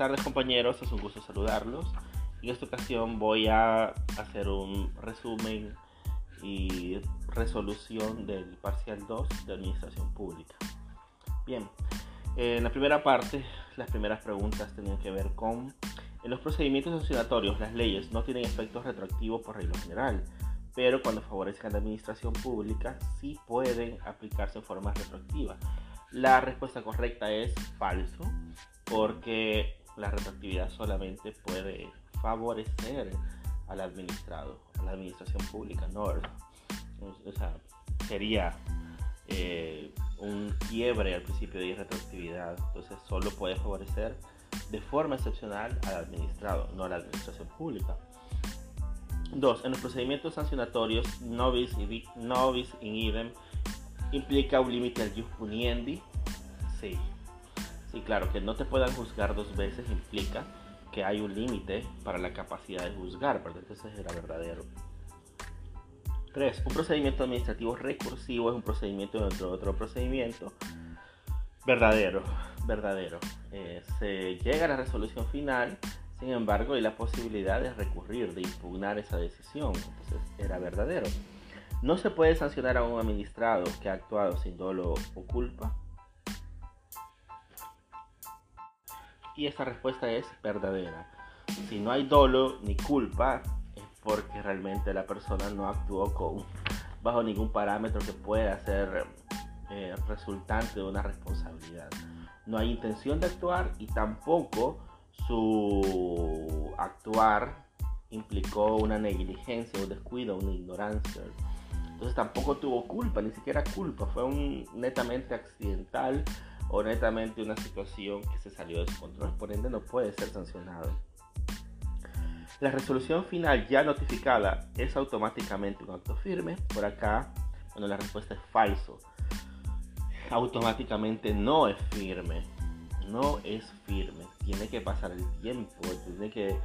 tardes compañeros, es un gusto saludarlos. En esta ocasión voy a hacer un resumen y resolución del parcial 2 de Administración Pública. Bien, en la primera parte, las primeras preguntas tenían que ver con en los procedimientos sancionatorios, las leyes no tienen efectos retroactivos por regla general, pero cuando favorecen la administración pública sí pueden aplicarse en forma retroactiva. La respuesta correcta es falso, porque la retroactividad solamente puede favorecer al administrado, a la administración pública, no, o sea, sería eh, un quiebre al principio de retroactividad, entonces solo puede favorecer de forma excepcional al administrado, no a la administración pública. 2. En los procedimientos sancionatorios, novis, novis in idem implica un límite al jus puniendi. Sí. Sí, claro, que no te puedan juzgar dos veces implica que hay un límite para la capacidad de juzgar, ¿verdad? Entonces era verdadero. 3. Un procedimiento administrativo recursivo es un procedimiento dentro de otro procedimiento verdadero verdadero. Eh, se llega a la resolución final, sin embargo, hay la posibilidad de recurrir, de impugnar esa decisión. Entonces, era verdadero. No se puede sancionar a un administrado que ha actuado sin dolo o culpa. Y esta respuesta es verdadera. Si no hay dolo ni culpa, es porque realmente la persona no actuó con, bajo ningún parámetro que pueda ser eh, resultante de una responsabilidad no hay intención de actuar y tampoco su actuar implicó una negligencia, un descuido, una ignorancia. Entonces tampoco tuvo culpa, ni siquiera culpa, fue un netamente accidental o netamente una situación que se salió de su control, por ende no puede ser sancionado. La resolución final ya notificada es automáticamente un acto firme. Por acá, bueno, la respuesta es falso automáticamente no es firme. No es firme. Tiene que pasar el tiempo, tiene que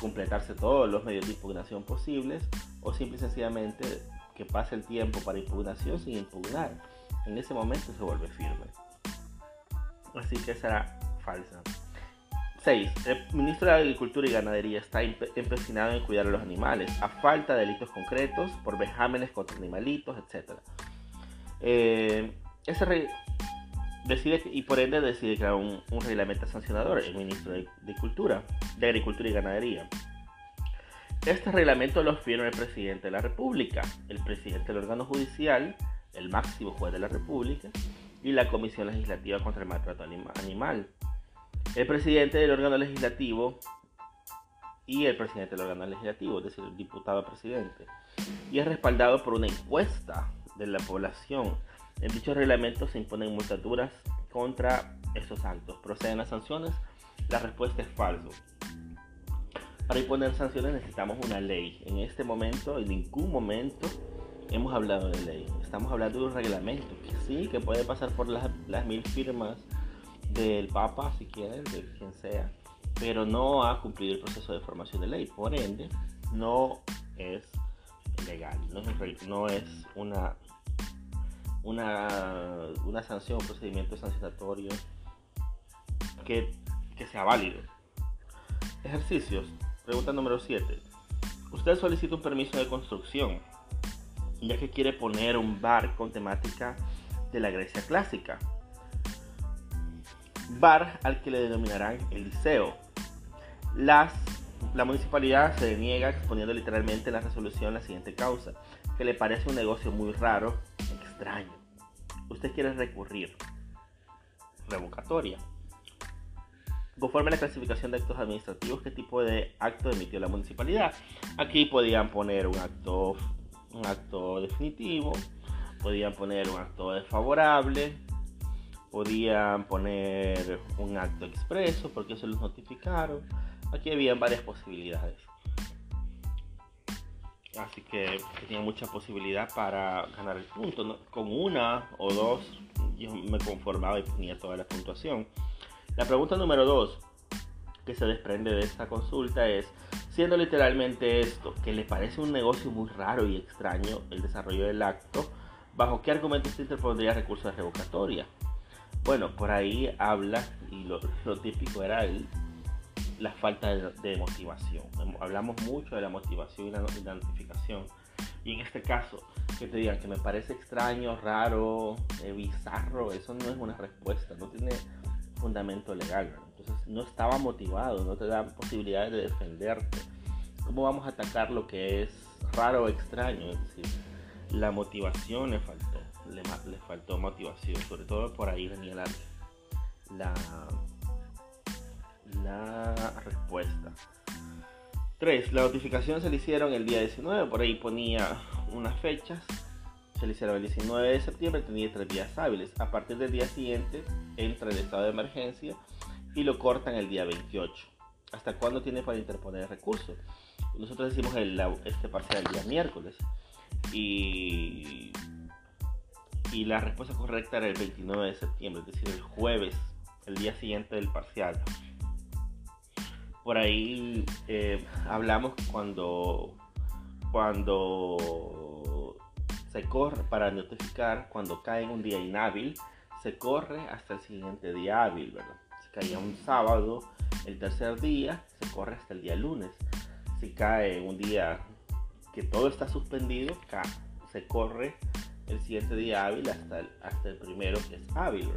completarse todos los medios de impugnación posibles o simple y sencillamente que pase el tiempo para impugnación sin impugnar. En ese momento se vuelve firme. Así que será falsa. 6. El ministro de Agricultura y Ganadería está empecinado en cuidar a los animales, a falta de delitos concretos, por vejámenes contra animalitos, etc. Eh, ese decide y por ende decide crear un, reglamento sancionador, el ministro de, Cultura, de Agricultura y Ganadería. Este reglamento lo firma el presidente de la República, el presidente del órgano judicial, el máximo juez de la República y la Comisión Legislativa contra el Maltrato Animal. El presidente del órgano legislativo y el presidente del órgano legislativo, es decir, el diputado presidente. Y es respaldado por una encuesta de la población en dicho reglamento se imponen multaturas contra estos actos. ¿Proceden las sanciones? La respuesta es falso. Para imponer sanciones necesitamos una ley. En este momento, en ningún momento hemos hablado de ley. Estamos hablando de un reglamento que sí, que puede pasar por las, mil firmas del Papa, si quieren, de quien sea, pero no ha cumplido el proceso de formación de ley. Por ende, no es legal, no es, no es una una, una sanción, un procedimiento sancionatorio que, que sea válido. Ejercicios. Pregunta número 7. Usted solicita un permiso de construcción ya que quiere poner un bar con temática de la Grecia clásica. Bar al que le denominarán el liceo. Las, la municipalidad se niega exponiendo literalmente en la resolución la siguiente causa, que le parece un negocio muy raro, extraño usted quiere recurrir. Revocatoria. Conforme a la clasificación de actos administrativos, ¿qué tipo de acto emitió la municipalidad? Aquí podían poner un acto, un acto definitivo, podían poner un acto desfavorable, podían poner un acto expreso porque se los notificaron. Aquí habían varias posibilidades. Así que tenía mucha posibilidad para ganar el punto. Con una o dos yo me conformaba y ponía toda la puntuación. La pregunta número dos que se desprende de esta consulta es, siendo literalmente esto, que le parece un negocio muy raro y extraño el desarrollo del acto, ¿bajo qué argumento se interpondría recurso de revocatoria? Bueno, por ahí habla, y lo, típico era el la falta de, motivación. Hablamos mucho de la motivación y la, identificación. Y en este caso, que te digan que me parece extraño, raro, eh, bizarro, eso no es una respuesta, no tiene fundamento legal. No estaba motivado, no te da posibilidades de defenderte. ¿Cómo vamos a atacar lo que es raro o extraño? Es decir, la motivación le faltó, le, le faltó motivación, sobre todo por ahí venía la, la la respuesta. 3. La notificación se le hicieron el día 19, por ahí ponía unas fechas. Se le hicieron el 19 de septiembre, tenía tres días hábiles. A partir del día siguiente entra el estado de emergencia y lo cortan el día 28. ¿Hasta cuándo tiene para interponer el recurso? Nosotros decimos el, este parcial el día miércoles y, y la respuesta correcta era el 29 de septiembre, es decir, el jueves, el día siguiente del parcial por ahí eh, hablamos cuando, cuando se corre para notificar, cuando cae en un día inhábil, se corre hasta el siguiente día hábil, ¿verdad? Caía un sábado, el tercer día, se corre hasta el día lunes. Si cae un día que todo está suspendido, se corre el siguiente día hábil hasta el, hasta el primero que es hábil.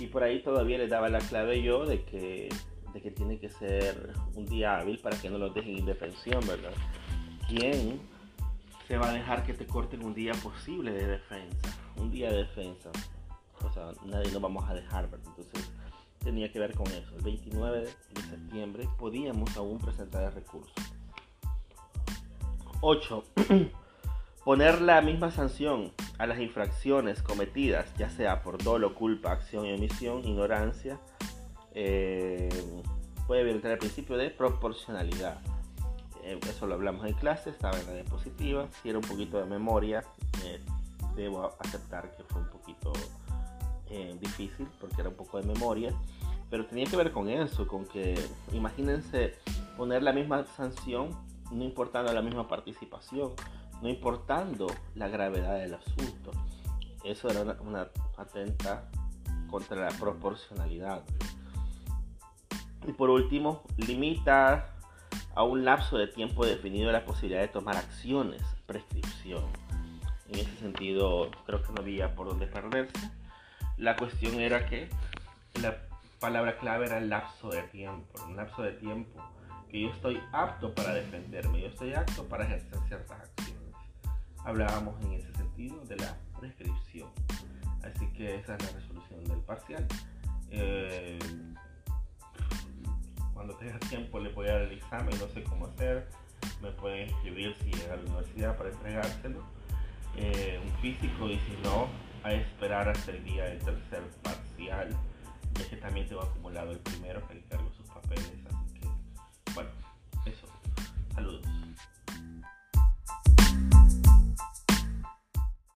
Y por ahí todavía le daba la clave yo de que de que tiene que ser un día hábil para que no los dejen en indefensión, ¿verdad? ¿Quién se va a dejar que te corten un día posible de defensa? Un día de defensa. O sea, nadie lo vamos a dejar, ¿verdad? Entonces tenía que ver con eso. El 29 de septiembre podíamos aún presentar el recurso. 8. Poner la misma sanción a las infracciones cometidas, ya sea por dolo, culpa, acción y omisión, ignorancia, eh, puede violentar el principio de proporcionalidad. Eh, eso lo hablamos en clase, estaba en la diapositiva. Si era un poquito de memoria, eh, debo aceptar que fue un poquito difícil porque era un poco de memoria. Pero tenía que ver con eso, con que imagínense poner la misma sanción, no importando la misma participación, no importando la gravedad del asunto. Eso era una, una atenta contra la proporcionalidad. Y por último, limita a un lapso de tiempo definido la posibilidad de tomar acciones, prescripción. En ese sentido, creo que no había por dónde perderse. La cuestión era que la palabra clave era el lapso de tiempo, un lapso de tiempo que yo estoy apto para defenderme, yo estoy apto para ejercer ciertas acciones. Hablábamos en ese sentido de la prescripción. Así que esa es la resolución del parcial. Eh, cuando tenga tiempo le voy a dar el examen, no sé cómo hacer, me pueden escribir si llega a la universidad para entregárselo, eh, un físico y si no, a esperar hasta el día del tercer parcial, ya que también tengo acumulado el primero, le cargo sus papeles